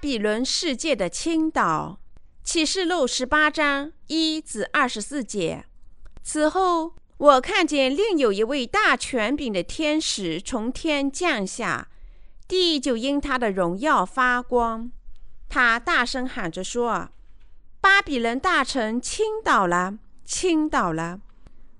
比伦世界的倾倒。启示录十八章一至二十四节。此后，我看见另有一位大权柄的天使从天降下，地就因他的荣耀发光。他大声喊着说：“巴比伦大城倾倒了，倾倒了，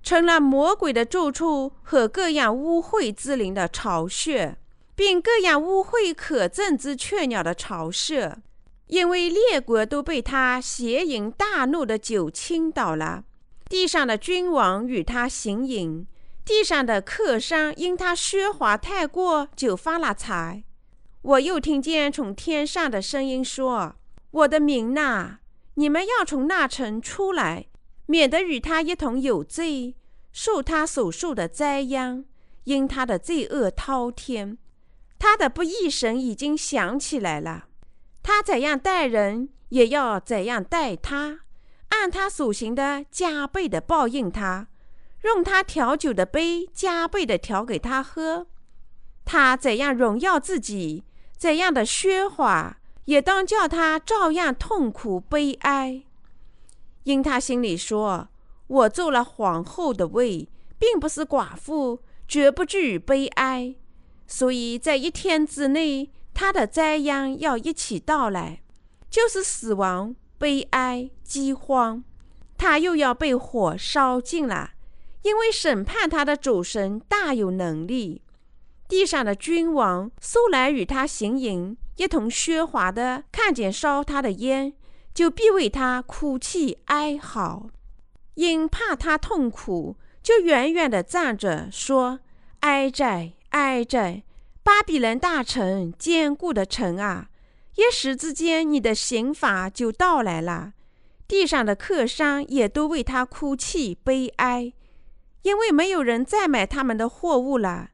成了魔鬼的住处和各样污秽之灵的巢穴，并各样污秽可憎之雀鸟的巢舍。”因为列国都被他邪淫大怒的酒倾倒了，地上的君王与他行淫，地上的客商因他奢华太过就发了财。我又听见从天上的声音说：“我的民呐，你们要从那城出来，免得与他一同有罪，受他所受的灾殃，因他的罪恶滔天，他的不义神已经想起来了。”他怎样待人，也要怎样待他，按他所行的加倍的报应他，用他调酒的杯加倍的调给他喝。他怎样荣耀自己，怎样的喧哗，也当叫他照样痛苦悲哀。因他心里说：“我做了皇后的位，并不是寡妇，绝不至于悲哀。”所以在一天之内。他的灾殃要一起到来，就是死亡、悲哀、饥荒。他又要被火烧尽了，因为审判他的主神大有能力。地上的君王素来与他行营，一同喧哗的，看见烧他的烟，就必为他哭泣哀嚎，因怕他痛苦，就远远的站着说：“哀哉，哀哉！”巴比伦大城，坚固的城啊！一时之间，你的刑罚就到来了。地上的客商也都为他哭泣悲哀，因为没有人再买他们的货物了。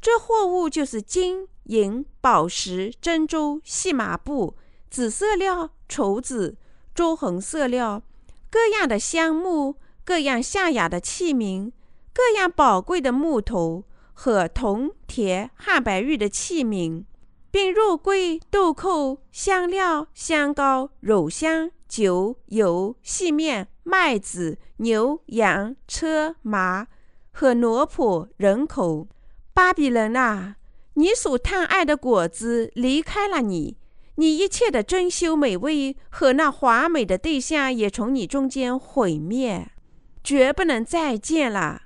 这货物就是金银、宝石、珍珠、细麻布、紫色料、绸子、朱红色料，各样的香木，各样下雅的器皿，各样宝贵的木头。和铜、铁、汉白玉的器皿，并肉桂、豆蔻、香料、香膏、乳香、酒、油、细面、麦子、牛、羊、车、马和奴仆、人口。巴比伦啊，你所贪爱的果子离开了你，你一切的珍馐美味和那华美的对象也从你中间毁灭，绝不能再见了。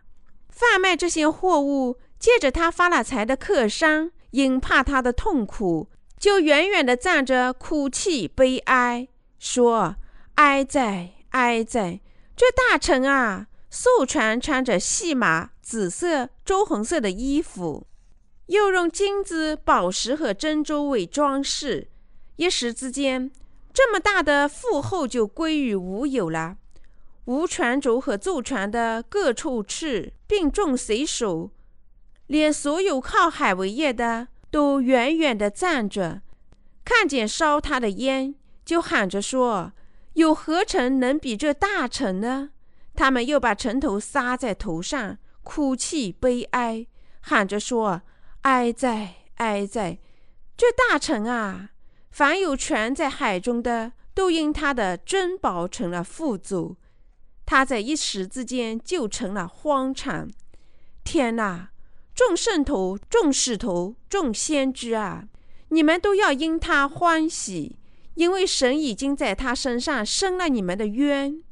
贩卖这些货物。借着他发了财的客商，因怕他的痛苦，就远远地站着哭泣悲哀，说：“哀哉，哀哉！这大臣啊，素传穿着细麻、紫色、朱红色的衣服，又用金子、宝石和珍珠为装饰，一时之间，这么大的富厚就归于无有了。无船轴和坐船的各处斥，并众随手。”连所有靠海为业的都远远地站着，看见烧他的烟，就喊着说：“有何城能比这大城呢？”他们又把城头撒在头上，哭泣悲哀，喊着说：“哀哉，哀哉！这大城啊，凡有权在海中的，都因他的珍宝成了富足。他在一时之间就成了荒场。天哪！”众圣徒、众使徒、众先知啊，你们都要因他欢喜，因为神已经在他身上伸了你们的冤。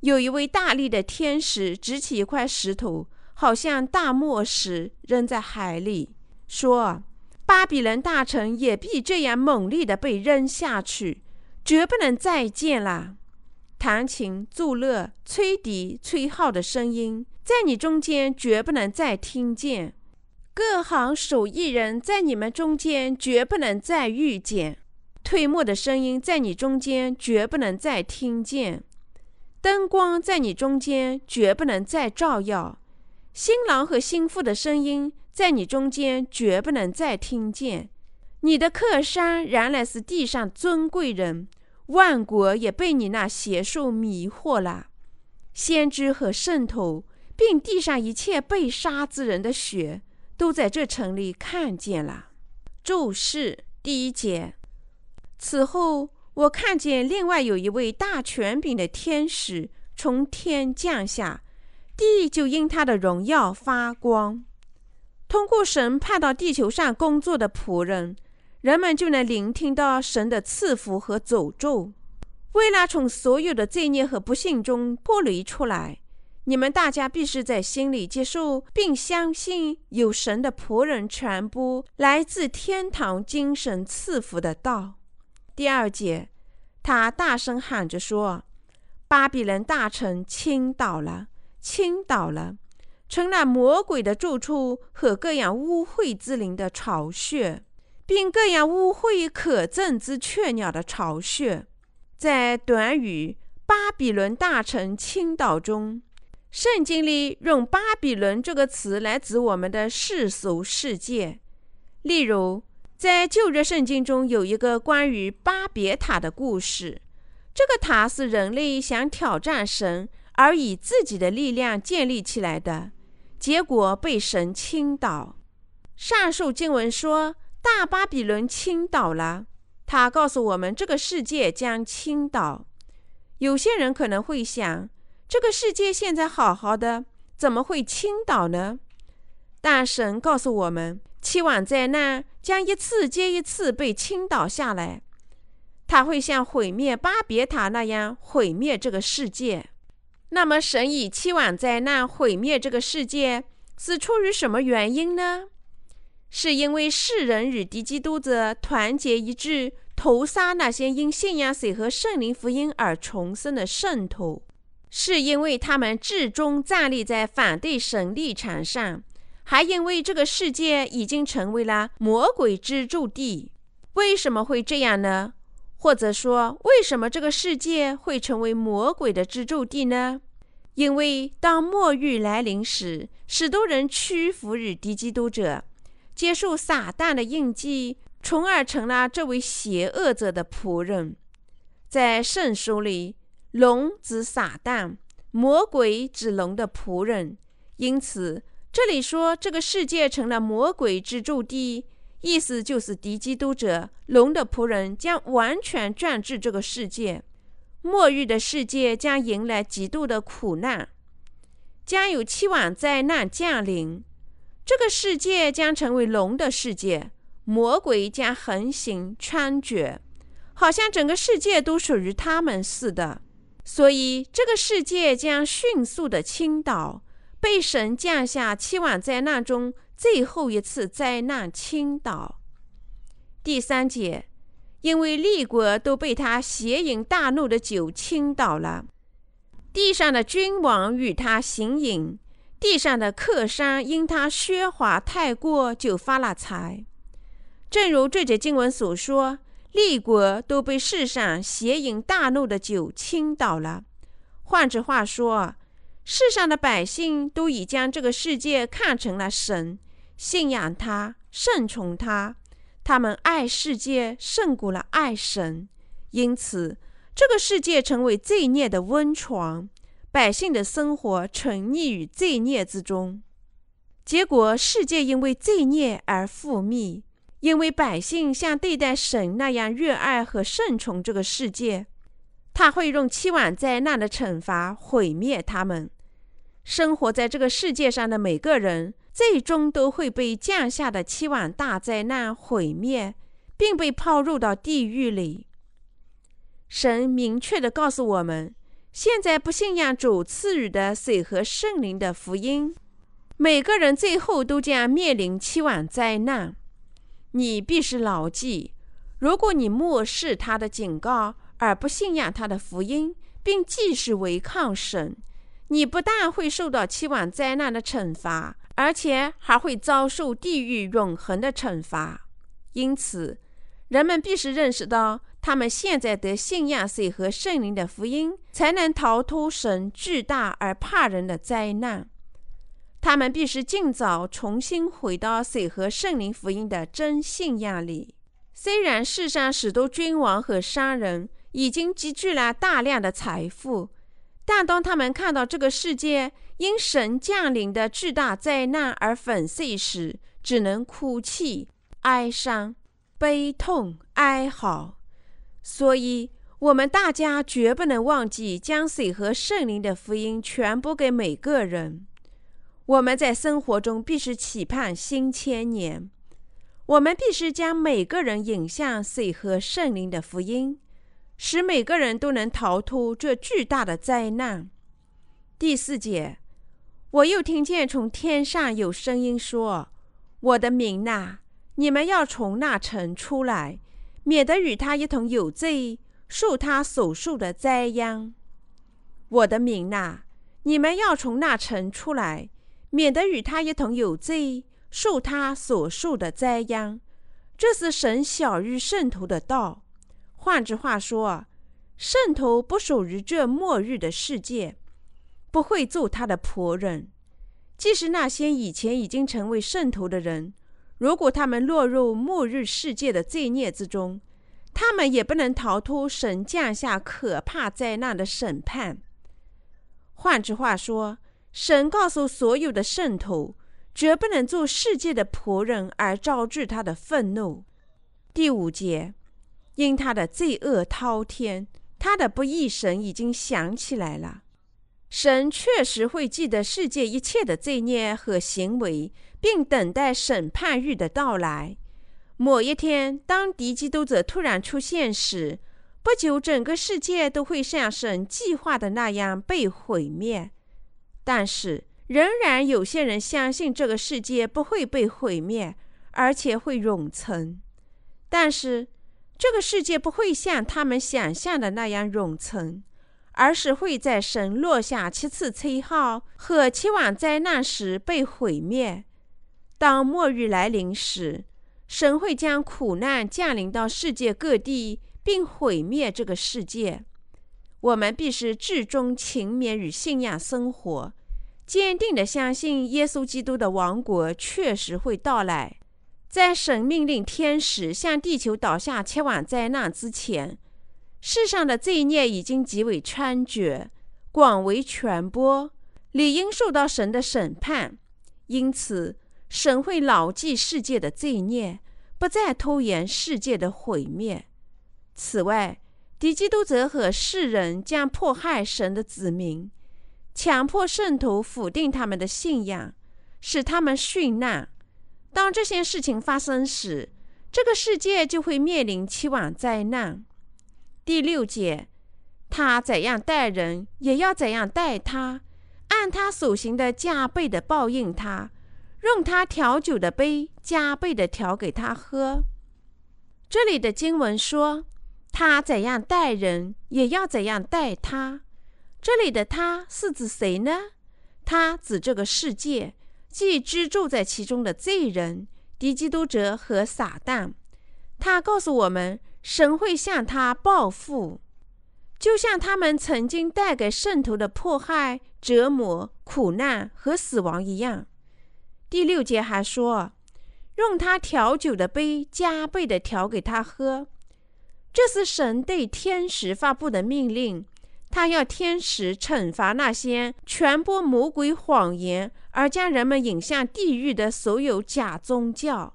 有一位大力的天使执起一块石头，好像大磨石，扔在海里，说：“巴比伦大臣也必这样猛烈的被扔下去，绝不能再见了。”弹琴、奏乐、吹笛、吹号的声音，在你中间绝不能再听见。各行手艺人在你们中间绝不能再遇见，推磨的声音在你中间绝不能再听见，灯光在你中间绝不能再照耀，新郎和新妇的声音在你中间绝不能再听见。你的客商原来是地上尊贵人，万国也被你那邪术迷惑了。先知和圣徒，并地上一切被杀之人的血。都在这城里看见了。注释第一节：此后，我看见另外有一位大权柄的天使从天降下，地就因他的荣耀发光。通过神派到地球上工作的仆人，人们就能聆听到神的赐福和诅咒。为了从所有的罪孽和不幸中脱离出来，你们大家必须在心里接受并相信有神的仆人传播来自天堂精神赐福的道。第二节，他大声喊着说：“巴比伦大臣倾倒了，倾倒了，成了魔鬼的住处和各样污秽之灵的巢穴，并各样污秽可憎之雀鸟的巢穴。”在短语“巴比伦大臣倾倒”中，圣经里用“巴比伦”这个词来指我们的世俗世界。例如，在旧约圣经中有一个关于巴别塔的故事。这个塔是人类想挑战神而以自己的力量建立起来的，结果被神倾倒。上述经文说：“大巴比伦倾倒了。”他告诉我们，这个世界将倾倒。有些人可能会想，这个世界现在好好的，怎么会倾倒呢？大神告诉我们，期望灾难将一次接一次被倾倒下来，他会像毁灭巴别塔那样毁灭这个世界。那么，神以期望灾难毁灭这个世界，是出于什么原因呢？是因为世人与敌基督者团结一致，屠杀那些因信仰水和圣灵福音而重生的圣徒；是因为他们至终站立在反对神立场上；还因为这个世界已经成为了魔鬼之住地。为什么会这样呢？或者说，为什么这个世界会成为魔鬼的居住地呢？因为当末日来临时，许多人屈服于敌基督者。接受撒旦的印记，从而成了这位邪恶者的仆人。在圣书里，龙指撒旦，魔鬼指龙的仆人。因此，这里说这个世界成了魔鬼之住地，意思就是敌基督者、龙的仆人将完全占据这个世界。末日的世界将迎来极度的苦难，将有期望灾难降临。这个世界将成为龙的世界，魔鬼将横行猖獗，好像整个世界都属于他们似的。所以，这个世界将迅速的倾倒，被神降下七万灾难中最后一次灾难倾倒。第三节，因为立国都被他邪淫大怒的酒倾倒了，地上的君王与他行淫。地上的客商因他喧哗太过，就发了财。正如这节经文所说，立国都被世上邪淫大怒的酒倾倒了。换句话说，世上的百姓都已将这个世界看成了神，信仰他，顺从他。他们爱世界胜过了爱神，因此这个世界成为罪孽的温床。百姓的生活沉溺于罪孽之中，结果世界因为罪孽而覆灭。因为百姓像对待神那样热爱和顺从这个世界，他会用七万灾难的惩罚毁灭他们。生活在这个世界上的每个人，最终都会被降下的七万大灾难毁灭，并被抛入到地狱里。神明确地告诉我们。现在不信仰主赐予的水和圣灵的福音，每个人最后都将面临期望灾难。你必须牢记：如果你漠视他的警告，而不信仰他的福音，并继续违抗神，你不但会受到期望灾难的惩罚，而且还会遭受地狱永恒的惩罚。因此，人们必须认识到。他们现在得信仰水和圣灵的福音，才能逃脱神巨大而怕人的灾难。他们必须尽早重新回到水和圣灵福音的真信仰里。虽然世上许多君王和商人已经积聚了大量的财富，但当他们看到这个世界因神降临的巨大灾难而粉碎时，只能哭泣、哀伤、悲痛、哀嚎。所以，我们大家绝不能忘记将水和圣灵的福音传播给每个人。我们在生活中必须期盼新千年。我们必须将每个人引向水和圣灵的福音，使每个人都能逃脱这巨大的灾难。第四节，我又听见从天上有声音说：“我的民呐，你们要从那城出来，免得与他一同有罪，受他所受的灾殃。我的民呐，你们要从那城出来，免得与他一同有罪。”受他所受的灾殃，这是神小于圣徒的道。换句话说，圣徒不属于这末日的世界，不会做他的仆人。即使那些以前已经成为圣徒的人，如果他们落入末日世界的罪孽之中，他们也不能逃脱神降下可怕灾难的审判。换句话说，神告诉所有的圣徒。绝不能做世界的仆人而招致他的愤怒。第五节，因他的罪恶滔天，他的不义神已经想起来了。神确实会记得世界一切的罪孽和行为，并等待审判日的到来。某一天，当敌基督者突然出现时，不久整个世界都会像神计划的那样被毁灭。但是。仍然有些人相信这个世界不会被毁灭，而且会永存。但是，这个世界不会像他们想象的那样永存，而是会在神落下七次吹号和七晚灾难时被毁灭。当末日来临时，神会将苦难降临到世界各地，并毁灭这个世界。我们必须至终勤勉与信仰生活。坚定地相信耶稣基督的王国确实会到来。在神命令天使向地球倒下前往灾难之前，世上的罪孽已经极为猖獗、广为传播，理应受到神的审判。因此，神会牢记世界的罪孽，不再拖延世界的毁灭。此外，敌基督者和世人将迫害神的子民。强迫圣徒否定他们的信仰，使他们殉难。当这些事情发生时，这个世界就会面临期望灾难。第六节，他怎样待人，也要怎样待他，按他所行的加倍的报应他，用他调酒的杯加倍的调给他喝。这里的经文说，他怎样待人，也要怎样待他。这里的他是指谁呢？他指这个世界，即居住在其中的罪人、敌基督者和撒旦。他告诉我们，神会向他报复，就像他们曾经带给圣徒的迫害、折磨、苦难和死亡一样。第六节还说，用他调酒的杯加倍的调给他喝。这是神对天使发布的命令。他要天使惩罚那些传播魔鬼谎言而将人们引向地狱的所有假宗教。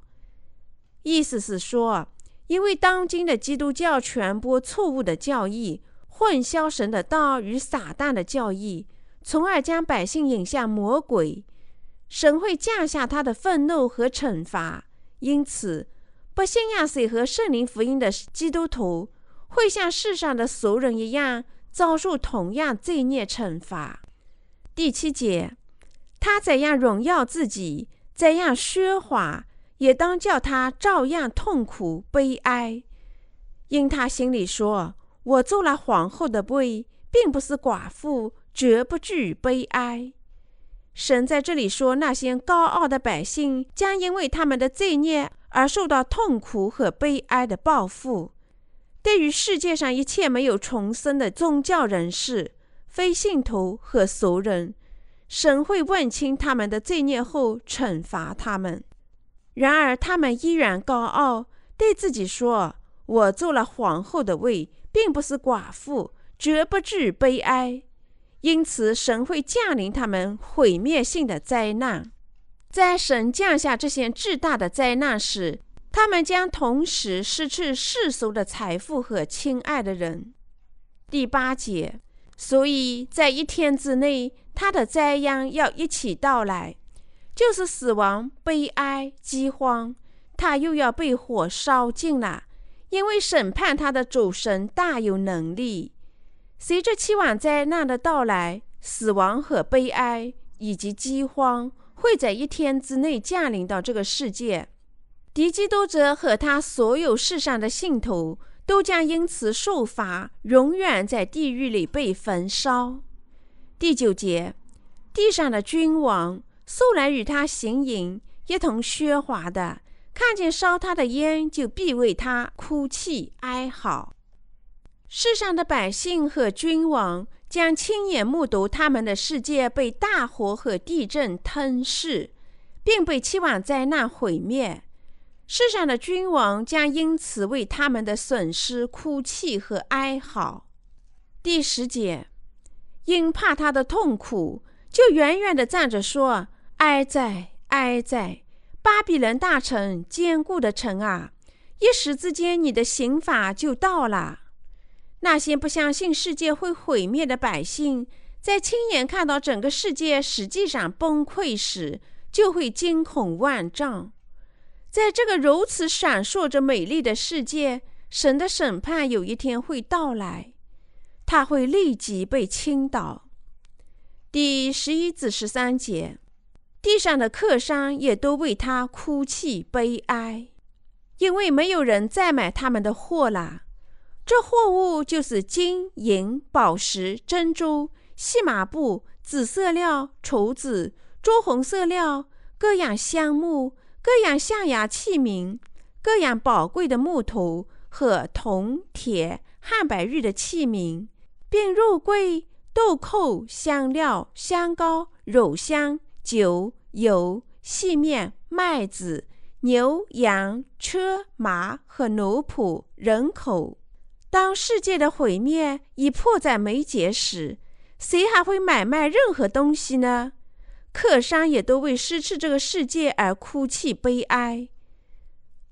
意思是说，因为当今的基督教传播错误的教义，混淆神的道与撒旦的教义，从而将百姓引向魔鬼，神会降下他的愤怒和惩罚。因此，不信仰水和圣灵福音的基督徒，会像世上的俗人一样。遭受同样罪孽惩罚。第七节，他怎样荣耀自己，怎样奢华，也当叫他照样痛苦悲哀。因他心里说：“我做了皇后的位，并不是寡妇，绝不惧悲哀。”神在这里说，那些高傲的百姓将因为他们的罪孽而受到痛苦和悲哀的报复。对于世界上一切没有重生的宗教人士、非信徒和俗人，神会问清他们的罪孽后惩罚他们。然而，他们依然高傲，对自己说：“我做了皇后的位，并不是寡妇，绝不至悲哀。”因此，神会降临他们毁灭性的灾难。在神降下这些巨大的灾难时，他们将同时失去世俗的财富和亲爱的人。第八节，所以在一天之内，他的灾殃要一起到来，就是死亡、悲哀、饥荒，他又要被火烧尽了，因为审判他的主神大有能力。随着期望灾难的到来，死亡和悲哀以及饥荒会在一天之内降临到这个世界。敌基督者和他所有世上的信徒都将因此受罚，永远在地狱里被焚烧。第九节，地上的君王素来与他行淫，一同喧哗的，看见烧他的烟，就必为他哭泣哀嚎。世上的百姓和君王将亲眼目睹他们的世界被大火和地震吞噬，并被期望灾难毁灭。世上的君王将因此为他们的损失哭泣和哀嚎。第十节，因怕他的痛苦，就远远地站着说：“哀哉，哀哉！巴比伦大城，坚固的城啊！一时之间，你的刑罚就到了。”那些不相信世界会毁灭的百姓，在亲眼看到整个世界实际上崩溃时，就会惊恐万丈。在这个如此闪烁着美丽的世界，神的审判有一天会到来，他会立即被倾倒。第十一至十三节，地上的客商也都为他哭泣悲哀，因为没有人再买他们的货了。这货物就是金银、宝石、珍珠、细麻布、紫色料、绸子、朱红色料、各样香木。各样象牙器皿，各样宝贵的木头和铜、铁、汉白玉的器皿，并肉桂、豆蔻、香料、香膏、乳香、酒、油、细面、麦子、牛、羊、车马和奴仆、人口。当世界的毁灭已迫在眉睫时，谁还会买卖任何东西呢？客商也都为失去这个世界而哭泣悲哀。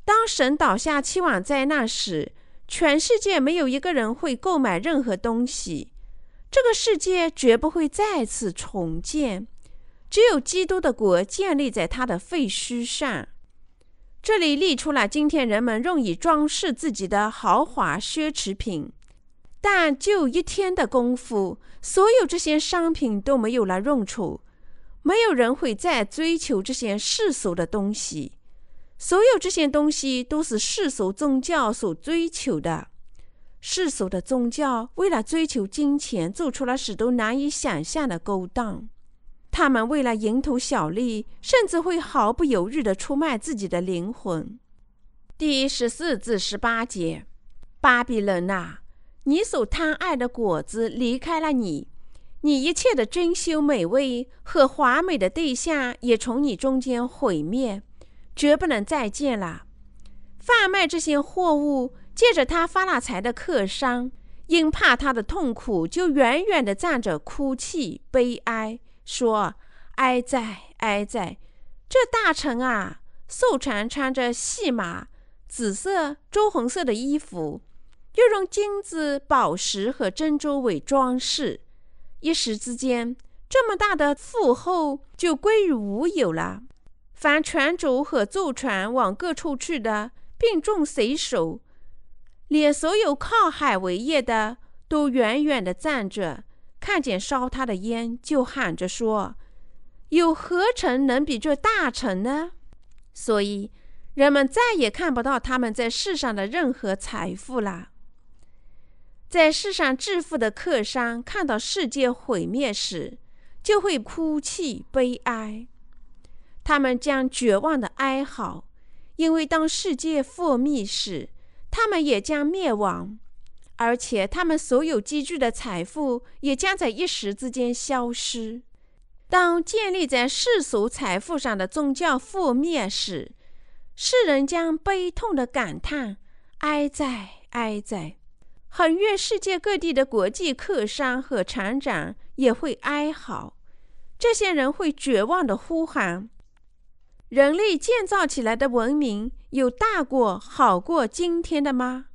当神倒下期望灾难时，全世界没有一个人会购买任何东西，这个世界绝不会再次重建。只有基督的国建立在他的废墟上。这里列出了今天人们用以装饰自己的豪华奢侈品，但就一天的功夫，所有这些商品都没有了用处。没有人会再追求这些世俗的东西，所有这些东西都是世俗宗教所追求的。世俗的宗教为了追求金钱，做出了许多难以想象的勾当。他们为了蝇头小利，甚至会毫不犹豫地出卖自己的灵魂。第十四至十八节，巴比伦啊，你所贪爱的果子离开了你。你一切的珍馐美味和华美的对象也从你中间毁灭，绝不能再见了。贩卖这些货物，借着他发了财的客商，因怕他的痛苦，就远远地站着哭泣悲哀，说：“哀哉，哀哉！这大臣啊，素常穿着细麻、紫色、朱红色的衣服，又用金子、宝石和珍珠为装饰。”一时之间，这么大的富厚就归于无有了。凡船主和坐船往各处去的，并众水手，连所有靠海为业的，都远远地站着，看见烧他的烟，就喊着说：“有何城能比这大城呢？”所以，人们再也看不到他们在世上的任何财富了。在世上致富的客商看到世界毁灭时，就会哭泣悲哀。他们将绝望的哀嚎，因为当世界覆灭时，他们也将灭亡，而且他们所有积聚的财富也将在一时之间消失。当建立在世俗财富上的宗教覆灭时，世人将悲痛的感叹：“哀哉，哀哉！”很愿世界各地的国际客商和厂长也会哀嚎，这些人会绝望的呼喊：“人类建造起来的文明有大过、好过今天的吗？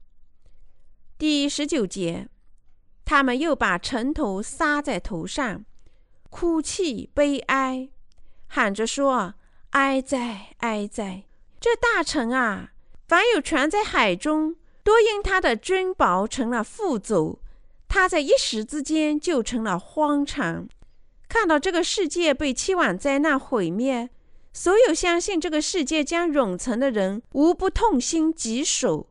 第十九节，他们又把尘土撒在头上，哭泣悲哀，喊着说：“哀哉，哀哉！这大臣啊，凡有船在海中，多因他的珍宝成了富足，他在一时之间就成了荒场。看到这个世界被七晚灾难毁灭。”所有相信这个世界将永存的人，无不痛心疾首。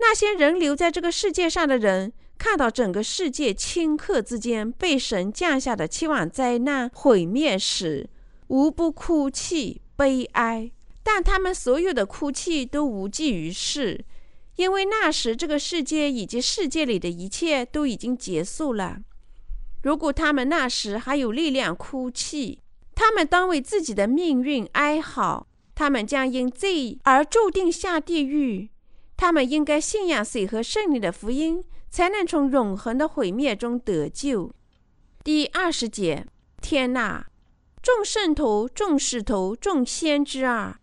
那些人留在这个世界上的人，看到整个世界顷刻之间被神降下的七万灾难毁灭时，无不哭泣悲哀。但他们所有的哭泣都无济于事，因为那时这个世界以及世界里的一切都已经结束了。如果他们那时还有力量哭泣，他们当为自己的命运哀嚎，他们将因罪而注定下地狱。他们应该信仰水和圣灵的福音，才能从永恒的毁灭中得救。第二十节，天哪！众圣徒、众使徒、众先知啊，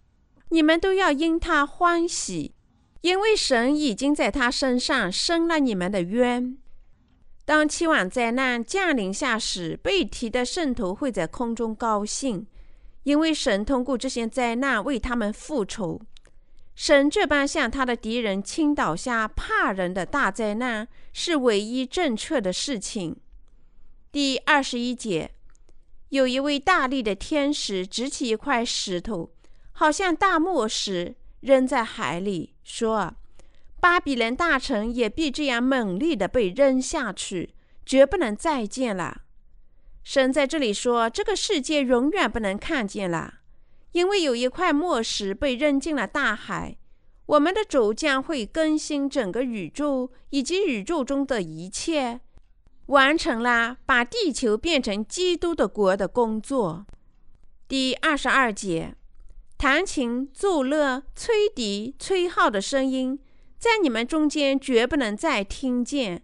你们都要因他欢喜，因为神已经在他身上伸了你们的冤。当期望灾难降临下时，被提的圣徒会在空中高兴，因为神通过这些灾难为他们复仇。神这般向他的敌人倾倒下怕人的大灾难，是唯一正确的事情。第二十一节，有一位大力的天使执起一块石头，好像大磨石，扔在海里，说。巴比伦大臣也必这样猛烈的被扔下去，绝不能再见了。神在这里说，这个世界永远不能看见了，因为有一块墨石被扔进了大海。我们的主将会更新整个宇宙以及宇宙中的一切，完成了把地球变成基督的国的工作。第二十二节，弹琴、奏乐、吹笛、吹号的声音。在你们中间绝不能再听见，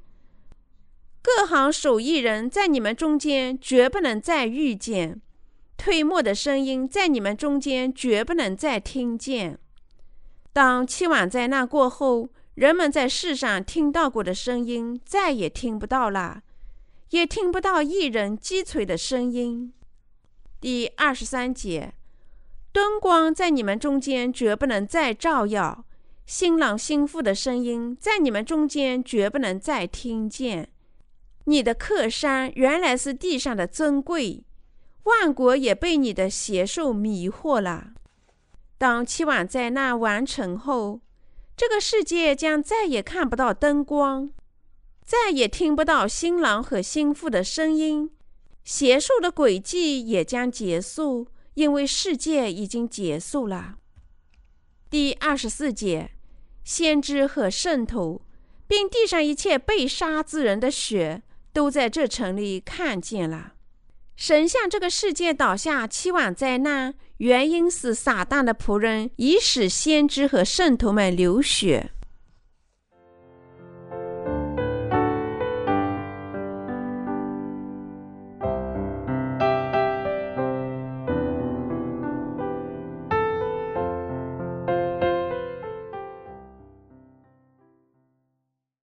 各行手艺人在你们中间绝不能再遇见，推磨的声音在你们中间绝不能再听见。当七晚灾难过后，人们在世上听到过的声音再也听不到了，也听不到一人击锤的声音。第二十三节，灯光在你们中间绝不能再照耀。新郎新妇的声音在你们中间绝不能再听见。你的客山原来是地上的珍贵，万国也被你的邪术迷惑了。当七晚灾难完成后，这个世界将再也看不到灯光，再也听不到新郎和新妇的声音，邪术的轨迹也将结束，因为世界已经结束了。第二十四节。先知和圣徒，并地上一切被杀之人的血，都在这城里看见了。神向这个世界倒下七万灾难，原因是撒旦的仆人已使先知和圣徒们流血。